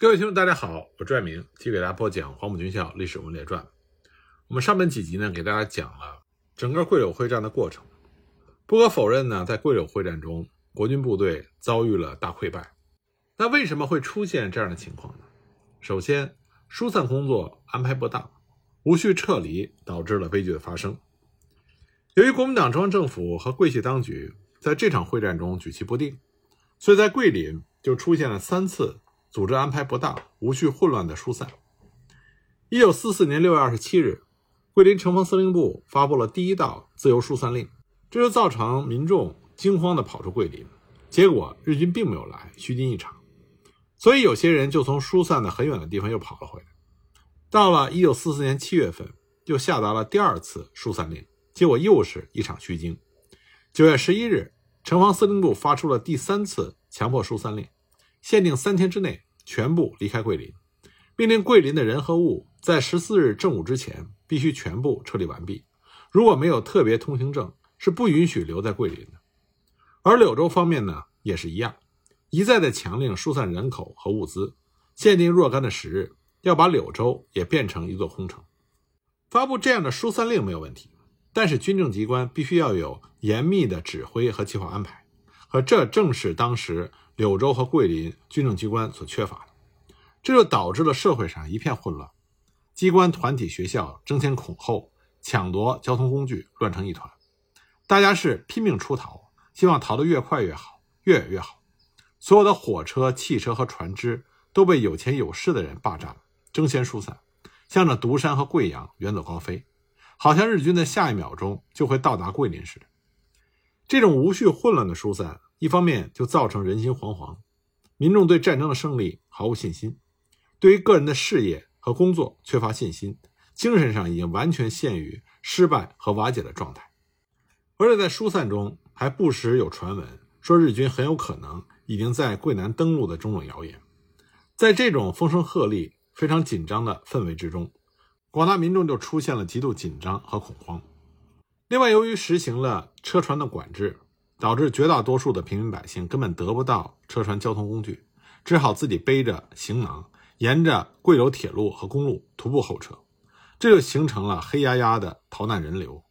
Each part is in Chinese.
各位听众，大家好，我拽明继续给大家播讲《黄埔军校历史文列传》。我们上面几集呢，给大家讲了整个桂柳会战的过程。不可否认呢，在桂柳会战中，国军部队遭遇了大溃败。那为什么会出现这样的情况呢？首先，疏散工作安排不当，无序撤离，导致了悲剧的发生。由于国民党中央政府和桂系当局在这场会战中举棋不定，所以在桂林就出现了三次。组织安排不当、无序混乱的疏散。一九四四年六月二十七日，桂林城防司令部发布了第一道自由疏散令，这就造成民众惊慌地跑出桂林。结果日军并没有来，虚惊一场。所以有些人就从疏散的很远的地方又跑了回来。到了一九四四年七月份，又下达了第二次疏散令，结果又是一场虚惊。九月十一日，城防司令部发出了第三次强迫疏散令。限定三天之内全部离开桂林，命令桂林的人和物在十四日正午之前必须全部撤离完毕。如果没有特别通行证，是不允许留在桂林的。而柳州方面呢，也是一样，一再的强令疏散人口和物资，限定若干的时日，要把柳州也变成一座空城。发布这样的疏散令没有问题，但是军政机关必须要有严密的指挥和计划安排，而这正是当时。柳州和桂林军政机关所缺乏的，这就导致了社会上一片混乱，机关、团体、学校争先恐后抢夺交通工具，乱成一团。大家是拼命出逃，希望逃得越快越好，越远越好。所有的火车、汽车和船只都被有钱有势的人霸占了，争先疏散，向着独山和贵阳远走高飞，好像日军的下一秒钟就会到达桂林似的。这种无序混乱的疏散。一方面就造成人心惶惶，民众对战争的胜利毫无信心，对于个人的事业和工作缺乏信心，精神上已经完全陷于失败和瓦解的状态。而且在疏散中还不时有传闻说日军很有可能已经在桂南登陆的种种谣言。在这种风声鹤唳、非常紧张的氛围之中，广大民众就出现了极度紧张和恐慌。另外，由于实行了车船的管制。导致绝大多数的平民百姓根本得不到车船交通工具，只好自己背着行囊，沿着贵州铁路和公路徒步候车，这就形成了黑压压的逃难人流。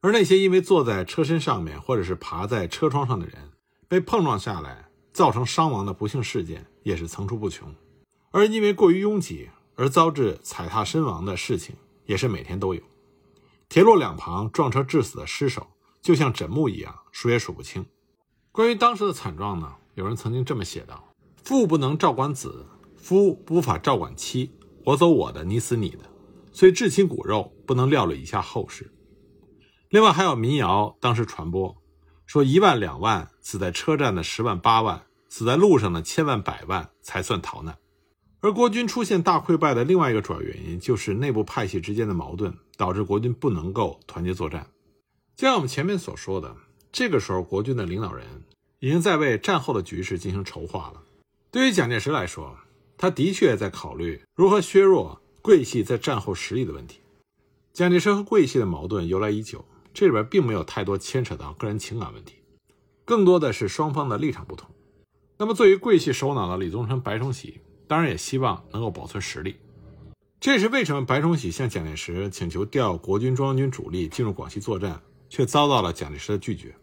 而那些因为坐在车身上面或者是爬在车窗上的人被碰撞下来造成伤亡的不幸事件也是层出不穷，而因为过于拥挤而遭致踩踏身亡的事情也是每天都有。铁路两旁撞车致死的尸首。就像枕木一样，数也数不清。关于当时的惨状呢，有人曾经这么写道：“父不能照管子，夫无法照管妻，我走我的，你死你的，所以至亲骨肉不能料理一下后事。”另外还有民谣，当时传播说：“一万两万死在车站的十万八万，死在路上的千万百万才算逃难。”而国军出现大溃败的另外一个主要原因，就是内部派系之间的矛盾，导致国军不能够团结作战。就像我们前面所说的，这个时候国军的领导人已经在为战后的局势进行筹划了。对于蒋介石来说，他的确在考虑如何削弱桂系在战后实力的问题。蒋介石和桂系的矛盾由来已久，这里边并没有太多牵扯到个人情感问题，更多的是双方的立场不同。那么，作为桂系首脑的李宗盛、白崇禧，当然也希望能够保存实力。这也是为什么白崇禧向蒋介石请求调国军中央军主力进入广西作战。却遭到了蒋介石的拒绝。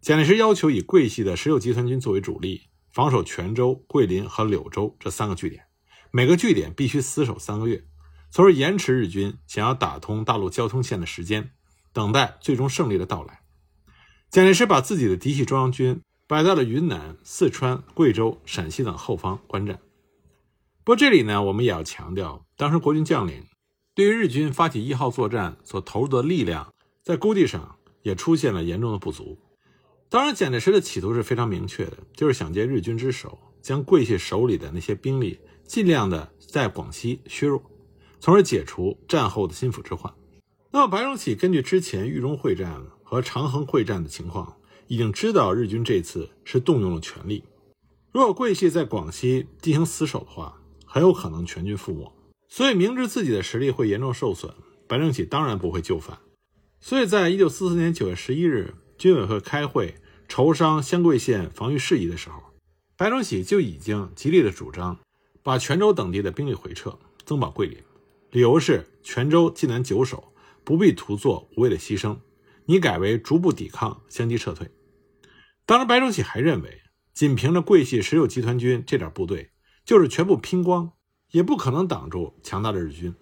蒋介石要求以桂系的十六集团军作为主力，防守泉州、桂林和柳州这三个据点，每个据点必须死守三个月，从而延迟日军想要打通大陆交通线的时间，等待最终胜利的到来。蒋介石把自己的嫡系中央军摆在了云南、四川、贵州、陕西等后方观战。不过这里呢，我们也要强调，当时国军将领对于日军发起一号作战所投入的力量。在估计上也出现了严重的不足。当然，蒋介石的企图是非常明确的，就是想借日军之手，将桂系手里的那些兵力尽量的在广西削弱，从而解除战后的心腹之患。那么，白崇禧根据之前豫中会战和长衡会战的情况，已经知道日军这次是动用了全力。如果桂系在广西进行死守的话，很有可能全军覆没。所以，明知自己的实力会严重受损，白崇禧当然不会就范。所以在一九四四年九月十一日，军委会开会筹商湘桂线防御事宜的时候，白崇禧就已经极力的主张，把泉州等地的兵力回撤，增保桂林，理由是泉州既难久守，不必徒做无谓的牺牲，你改为逐步抵抗，相继撤退。当然，白崇禧还认为，仅凭着桂系十六集团军这点部队，就是全部拼光，也不可能挡住强大的日军。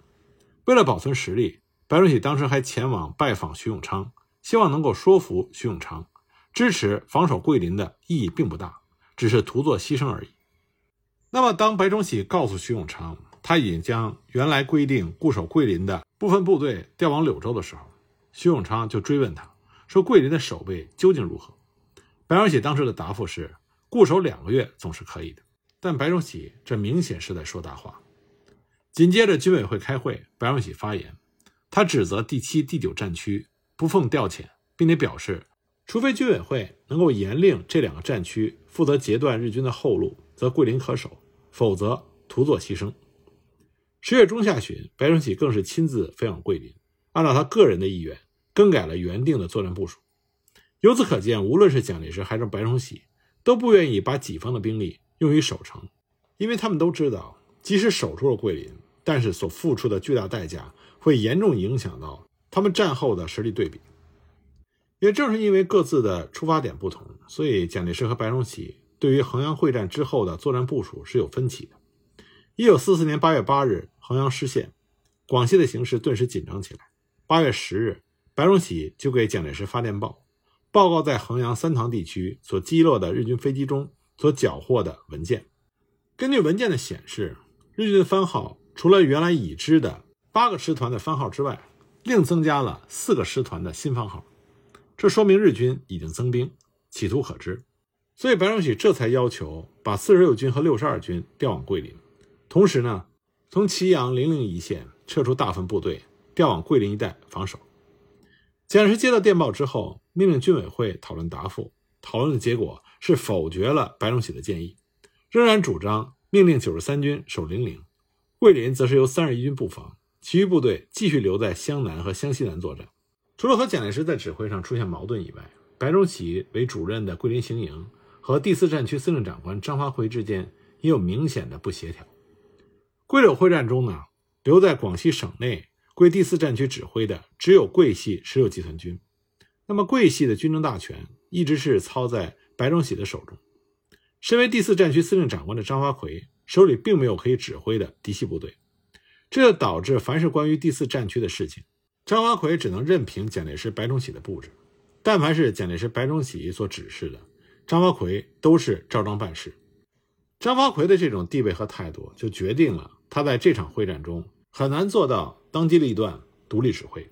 为了保存实力，白崇禧当时还前往拜访徐永昌，希望能够说服徐永昌支持防守桂林的意义并不大，只是徒做牺牲而已。那么，当白崇禧告诉徐永昌他已经将原来规定固守桂林的部分部队调往柳州的时候，徐永昌就追问他说：“桂林的守备究竟如何？”白崇禧当时的答复是：“固守两个月总是可以的。”但白崇禧这明显是在说大话。紧接着军委会开会，白崇禧发言，他指责第七、第九战区不奉调遣，并且表示，除非军委会能够严令这两个战区负责截断日军的后路，则桂林可守；否则徒作牺牲。十月中下旬，白崇禧更是亲自飞往桂林，按照他个人的意愿更改了原定的作战部署。由此可见，无论是蒋介石还是白崇禧，都不愿意把己方的兵力用于守城，因为他们都知道，即使守住了桂林，但是所付出的巨大代价会严重影响到他们战后的实力对比。也正是因为各自的出发点不同，所以蒋介石和白崇禧对于衡阳会战之后的作战部署是有分歧的。一九四四年八月八日，衡阳失陷，广西的形势顿时紧张起来。八月十日，白崇禧就给蒋介石发电报。报告在衡阳三塘地区所击落的日军飞机中所缴获的文件。根据文件的显示，日军的番号除了原来已知的八个师团的番号之外，另增加了四个师团的新番号。这说明日军已经增兵，企图可知。所以白崇禧这才要求把四十六军和六十二军调往桂林，同时呢，从祁阳、零陵一线撤出大分部队，调往桂林一带防守。蒋介石接到电报之后。命令军委会讨论答复，讨论的结果是否决了白崇禧的建议，仍然主张命令九十三军守零陵，桂林则是由三十一军布防，其余部队继续留在湘南和湘西南作战。除了和蒋介石在指挥上出现矛盾以外，白崇禧为主任的桂林行营和第四战区司令长官张发奎之间也有明显的不协调。桂柳会战中呢，留在广西省内归第四战区指挥的只有桂系十六集团军。那么，桂系的军政大权一直是操在白崇禧的手中。身为第四战区司令长官的张发奎手里并没有可以指挥的嫡系部队，这就导致凡是关于第四战区的事情，张发奎只能任凭蒋介石、白崇禧的布置。但凡是蒋介石、白崇禧所指示的，张发奎都是照章办事。张发奎的这种地位和态度，就决定了他在这场会战中很难做到当机立断、独立指挥。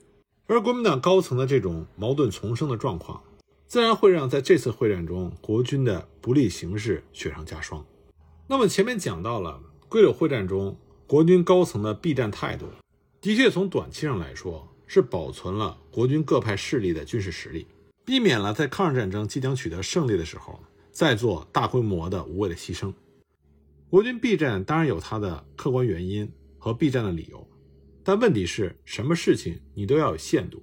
而国民党高层的这种矛盾丛生的状况，自然会让在这次会战中国军的不利形势雪上加霜。那么前面讲到了桂柳会战中国军高层的避战态度，的确从短期上来说是保存了国军各派势力的军事实力，避免了在抗日战争即将取得胜利的时候再做大规模的无谓的牺牲。国军避战当然有它的客观原因和避战的理由。但问题是什么事情你都要有限度。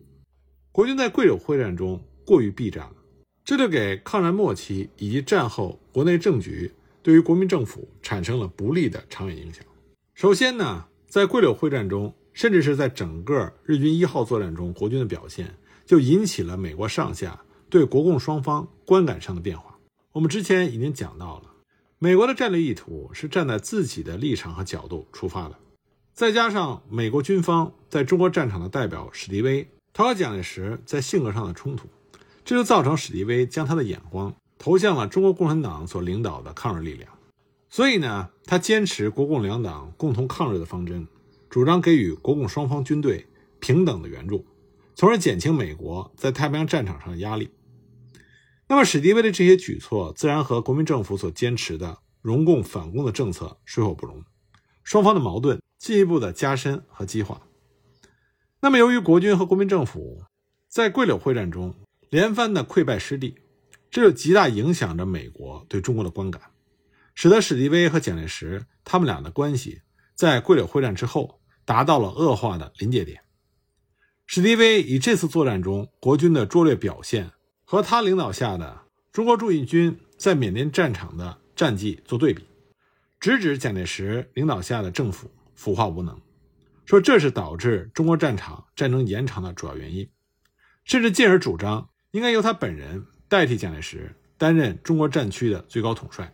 国军在桂柳会战中过于避战了，这就给抗战末期以及战后国内政局对于国民政府产生了不利的长远影响。首先呢，在桂柳会战中，甚至是在整个日军一号作战中，国军的表现就引起了美国上下对国共双方观感上的变化。我们之前已经讲到了，美国的战略意图是站在自己的立场和角度出发的。再加上美国军方在中国战场的代表史迪威，他和蒋介石在性格上的冲突，这就造成史迪威将他的眼光投向了中国共产党所领导的抗日力量。所以呢，他坚持国共两党共同抗日的方针，主张给予国共双方军队平等的援助，从而减轻美国在太平洋战场上的压力。那么，史迪威的这些举措自然和国民政府所坚持的容共反共的政策水火不容，双方的矛盾。进一步的加深和激化。那么，由于国军和国民政府在桂柳会战中连番的溃败失地，这就极大影响着美国对中国的观感，使得史迪威和蒋介石他们俩的关系在桂柳会战之后达到了恶化的临界点。史迪威以这次作战中国军的拙劣表现和他领导下的中国驻印军在缅甸战场的战绩做对比。直指蒋介石领导下的政府腐化无能，说这是导致中国战场战争延长的主要原因，甚至进而主张应该由他本人代替蒋介石担任中国战区的最高统帅。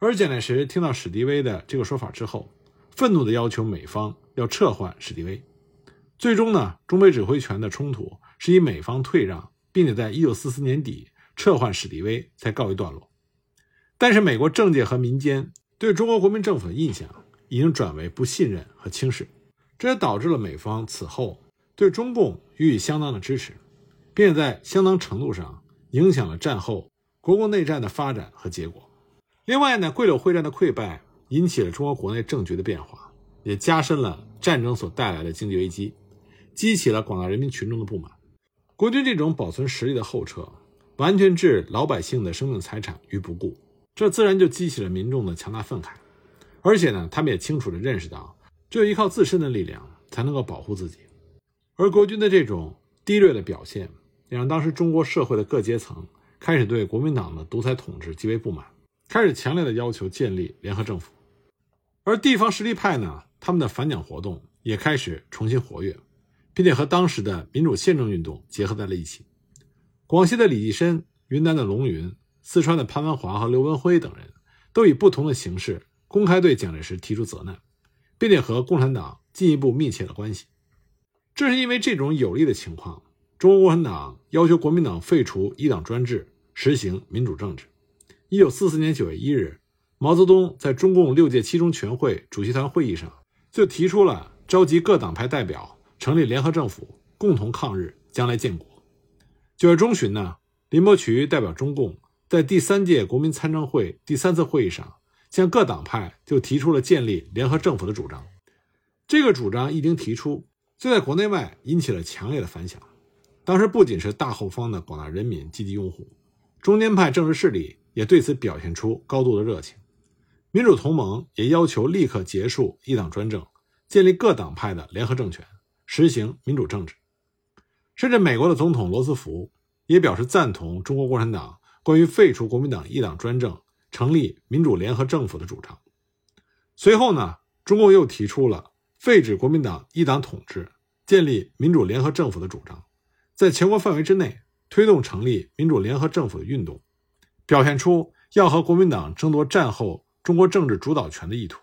而蒋介石听到史迪威的这个说法之后，愤怒地要求美方要撤换史迪威。最终呢，中美指挥权的冲突是以美方退让，并且在一九四四年底撤换史迪威才告一段落。但是，美国政界和民间对中国国民政府的印象已经转为不信任和轻视，这也导致了美方此后对中共予以相当的支持，并且在相当程度上影响了战后国共内战的发展和结果。另外呢，桂柳会战的溃败引起了中国国内政局的变化，也加深了战争所带来的经济危机。激起了广大人民群众的不满，国军这种保存实力的后撤，完全置老百姓的生命财产于不顾，这自然就激起了民众的强大愤慨。而且呢，他们也清楚地认识到，只有依靠自身的力量才能够保护自己。而国军的这种低劣的表现，也让当时中国社会的各阶层开始对国民党的独裁统治极为不满，开始强烈的要求建立联合政府。而地方实力派呢，他们的反蒋活动也开始重新活跃。并且和当时的民主宪政运动结合在了一起。广西的李济深、云南的龙云、四川的潘文华和刘文辉等人，都以不同的形式公开对蒋介石提出责难，并且和共产党进一步密切了关系。正是因为这种有利的情况，中国共产党要求国民党废除一党专制，实行民主政治。一九四四年九月一日，毛泽东在中共六届七中全会主席团会议上就提出了召集各党派代表。成立联合政府，共同抗日，将来建国。九月中旬呢，林伯渠代表中共在第三届国民参政会第三次会议上，向各党派就提出了建立联合政府的主张。这个主张一经提出，就在国内外引起了强烈的反响。当时不仅是大后方的广大人民积极拥护，中间派政治势力也对此表现出高度的热情。民主同盟也要求立刻结束一党专政，建立各党派的联合政权。实行民主政治，甚至美国的总统罗斯福也表示赞同中国共产党关于废除国民党一党专政、成立民主联合政府的主张。随后呢，中共又提出了废止国民党一党统治、建立民主联合政府的主张，在全国范围之内推动成立民主联合政府的运动，表现出要和国民党争夺战后中国政治主导权的意图。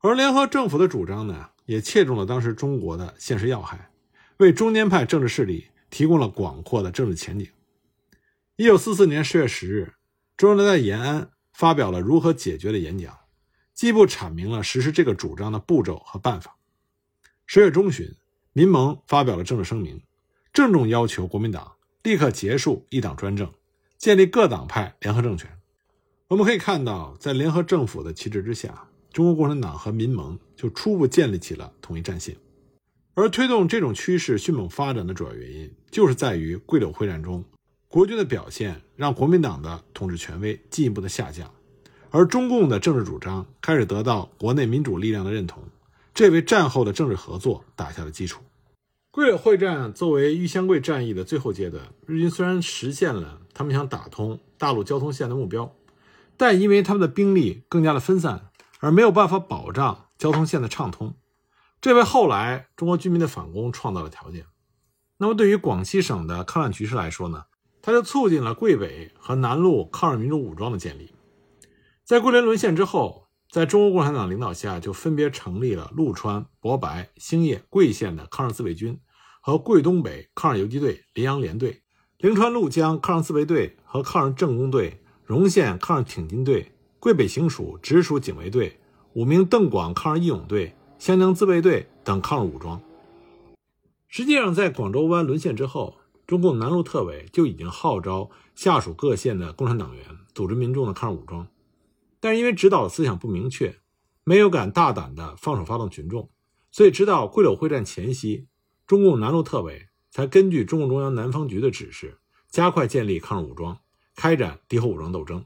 而联合政府的主张呢？也切中了当时中国的现实要害，为中间派政治势力提供了广阔的政治前景。一九四四年十月十日，周恩来在延安发表了如何解决的演讲，进一步阐明了实施这个主张的步骤和办法。十月中旬，民盟发表了政治声明，郑重要求国民党立刻结束一党专政，建立各党派联合政权。我们可以看到，在联合政府的旗帜之下。中国共产党和民盟就初步建立起了统一战线，而推动这种趋势迅猛发展的主要原因，就是在于桂柳会战中，国军的表现让国民党的统治权威进一步的下降，而中共的政治主张开始得到国内民主力量的认同，这为战后的政治合作打下了基础。桂柳会战作为豫湘桂战役的最后阶段，日军虽然实现了他们想打通大陆交通线的目标，但因为他们的兵力更加的分散。而没有办法保障交通线的畅通，这为后来中国军民的反攻创造了条件。那么，对于广西省的抗战局势来说呢？它就促进了桂北和南路抗日民主武装的建立。在桂林沦陷之后，在中国共产党领导下，就分别成立了陆川、博白、兴业、桂县的抗日自卫军和桂东北抗日游击队、临阳联队、灵川陆江抗日自卫队和抗日政工队、荣县抗日挺进队。桂北行署直属警卫队、五名邓广抗日义勇队、湘江自卫队等抗日武装。实际上，在广州湾沦陷之后，中共南路特委就已经号召下属各县的共产党员组织民众的抗日武装，但是因为指导思想不明确，没有敢大胆的放手发动群众，所以直到桂柳会战前夕，中共南路特委才根据中共中央南方局的指示，加快建立抗日武装，开展敌后武装斗争。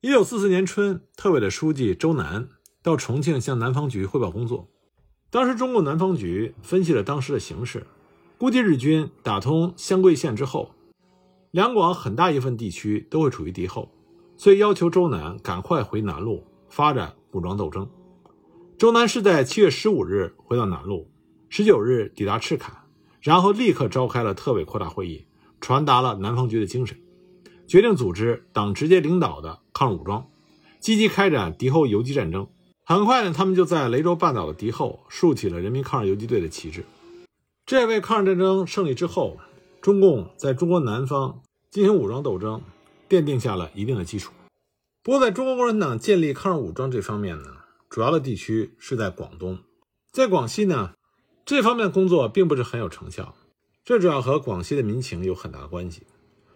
一九四四年春，特委的书记周南到重庆向南方局汇报工作。当时，中共南方局分析了当时的形势，估计日军打通湘桂线之后，两广很大一份地区都会处于敌后，所以要求周南赶快回南路发展武装斗争。周南是在七月十五日回到南路，十九日抵达赤坎，然后立刻召开了特委扩大会议，传达了南方局的精神，决定组织党直接领导的抗日武装，积极开展敌后游击战争。很快呢，他们就在雷州半岛的敌后竖起了人民抗日游击队的旗帜。这为抗日战争胜利之后，中共在中国南方进行武装斗争奠定下了一定的基础。不过，在中国共产党建立抗日武装这方面呢，主要的地区是在广东，在广西呢，这方面工作并不是很有成效。这主要和广西的民情有很大关系。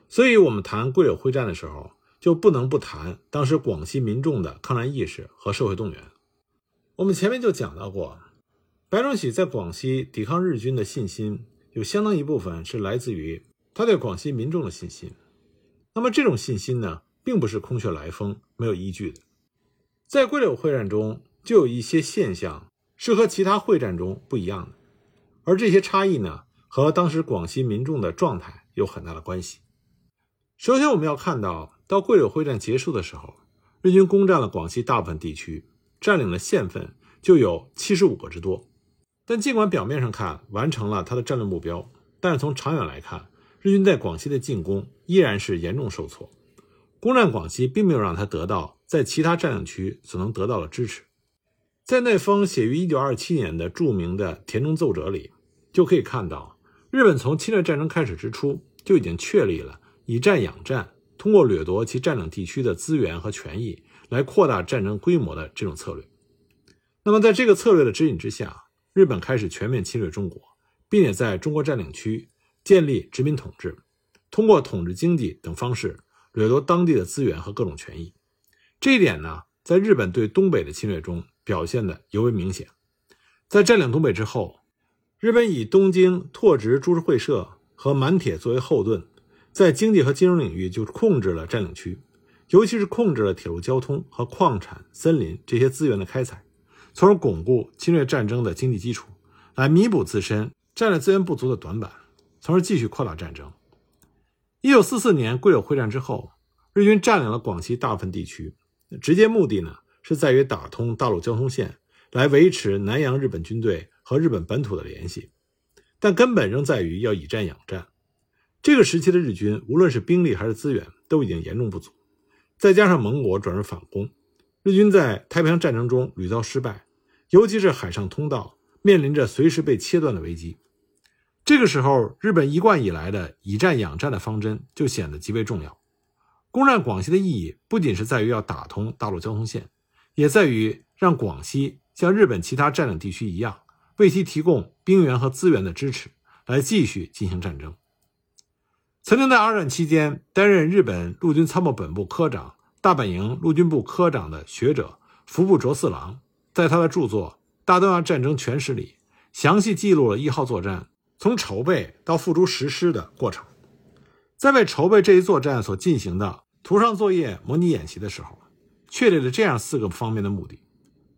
所以，我们谈桂柳会战的时候，就不能不谈当时广西民众的抗战意识和社会动员。我们前面就讲到过，白崇禧在广西抵抗日军的信心，有相当一部分是来自于他对广西民众的信心。那么这种信心呢，并不是空穴来风、没有依据的。在桂柳会战中，就有一些现象是和其他会战中不一样的，而这些差异呢，和当时广西民众的状态有很大的关系。首先，我们要看到，到桂柳会战结束的时候，日军攻占了广西大部分地区。占领了县份就有七十五个之多，但尽管表面上看完成了他的战略目标，但是从长远来看，日军在广西的进攻依然是严重受挫。攻占广西并没有让他得到在其他占领区所能得到的支持。在那封写于一九二七年的著名的田中奏折里，就可以看到，日本从侵略战争开始之初就已经确立了以战养战，通过掠夺其占领地区的资源和权益。来扩大战争规模的这种策略。那么，在这个策略的指引之下，日本开始全面侵略中国，并且在中国占领区建立殖民统治，通过统治经济等方式掠夺当地的资源和各种权益。这一点呢，在日本对东北的侵略中表现的尤为明显。在占领东北之后，日本以东京拓殖株式会社和满铁作为后盾，在经济和金融领域就控制了占领区。尤其是控制了铁路交通和矿产、森林这些资源的开采，从而巩固侵略战争的经济基础，来弥补自身战略资源不足的短板，从而继续扩大战争。一九四四年桂柳会战之后，日军占领了广西大部分地区，直接目的呢是在于打通大陆交通线，来维持南洋日本军队和日本本土的联系，但根本仍在于要以战养战。这个时期的日军，无论是兵力还是资源，都已经严重不足。再加上盟国转而反攻，日军在太平洋战争中屡遭失败，尤其是海上通道面临着随时被切断的危机。这个时候，日本一贯以来的以战养战的方针就显得极为重要。攻占广西的意义不仅是在于要打通大陆交通线，也在于让广西像日本其他占领地区一样，为其提供兵源和资源的支持，来继续进行战争。曾经在二战期间担任日本陆军参谋本部科长、大本营陆军部科长的学者服部卓四郎，在他的著作《大东亚战争全史》里，详细记录了一号作战从筹备到付诸实施的过程。在为筹备这一作战所进行的图上作业模拟演习的时候，确立了这样四个方面的目的：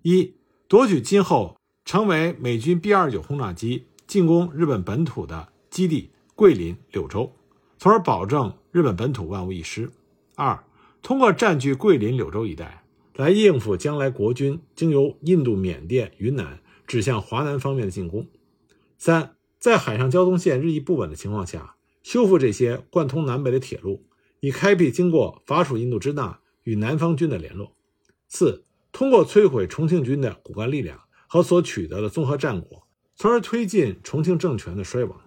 一、夺取今后成为美军 B-29 轰炸机进攻日本本土的基地桂林、柳州。从而保证日本本土万无一失。二，通过占据桂林、柳州一带，来应付将来国军经由印度、缅甸、云南指向华南方面的进攻。三，在海上交通线日益不稳的情况下，修复这些贯通南北的铁路，以开辟经过法属印度支那与南方军的联络。四，通过摧毁重庆军的骨干力量和所取得的综合战果，从而推进重庆政权的衰亡。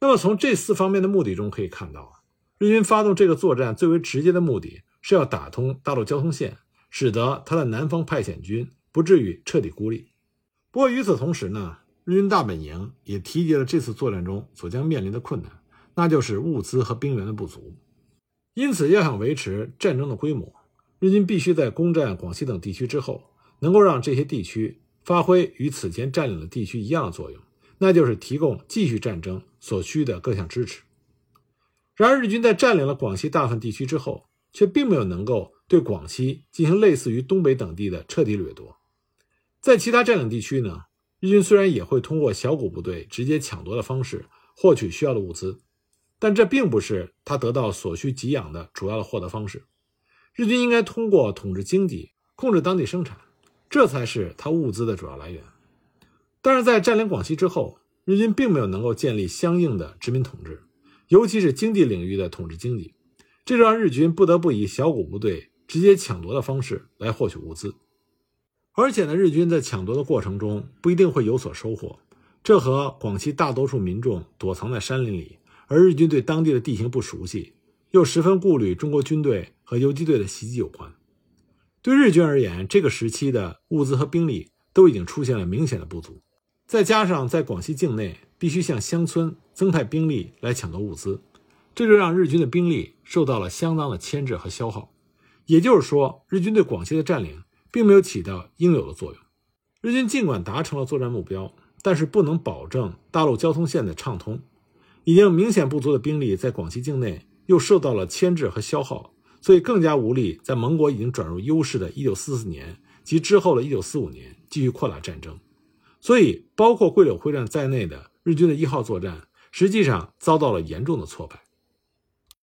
那么，从这四方面的目的中可以看到，日军发动这个作战最为直接的目的是要打通大陆交通线，使得他的南方派遣军不至于彻底孤立。不过，与此同时呢，日军大本营也提及了这次作战中所将面临的困难，那就是物资和兵源的不足。因此，要想维持战争的规模，日军必须在攻占广西等地区之后，能够让这些地区发挥与此前占领的地区一样的作用。那就是提供继续战争所需的各项支持。然而，日军在占领了广西大部分地区之后，却并没有能够对广西进行类似于东北等地的彻底掠夺。在其他占领地区呢，日军虽然也会通过小股部队直接抢夺的方式获取需要的物资，但这并不是他得到所需给养的主要的获得方式。日军应该通过统治经济、控制当地生产，这才是他物资的主要来源。但是在占领广西之后，日军并没有能够建立相应的殖民统治，尤其是经济领域的统治经济，这让日军不得不以小股部队直接抢夺的方式来获取物资。而且呢，日军在抢夺的过程中不一定会有所收获，这和广西大多数民众躲藏在山林里，而日军对当地的地形不熟悉，又十分顾虑中国军队和游击队的袭击有关。对日军而言，这个时期的物资和兵力都已经出现了明显的不足，再加上在广西境内必须向乡村增派兵力来抢夺物资，这就让日军的兵力受到了相当的牵制和消耗。也就是说，日军对广西的占领。并没有起到应有的作用。日军尽管达成了作战目标，但是不能保证大陆交通线的畅通。已经明显不足的兵力在广西境内又受到了牵制和消耗，所以更加无力在盟国已经转入优势的1944年及之后的1945年继续扩大战争。所以，包括桂柳会战在内的日军的一号作战，实际上遭到了严重的挫败。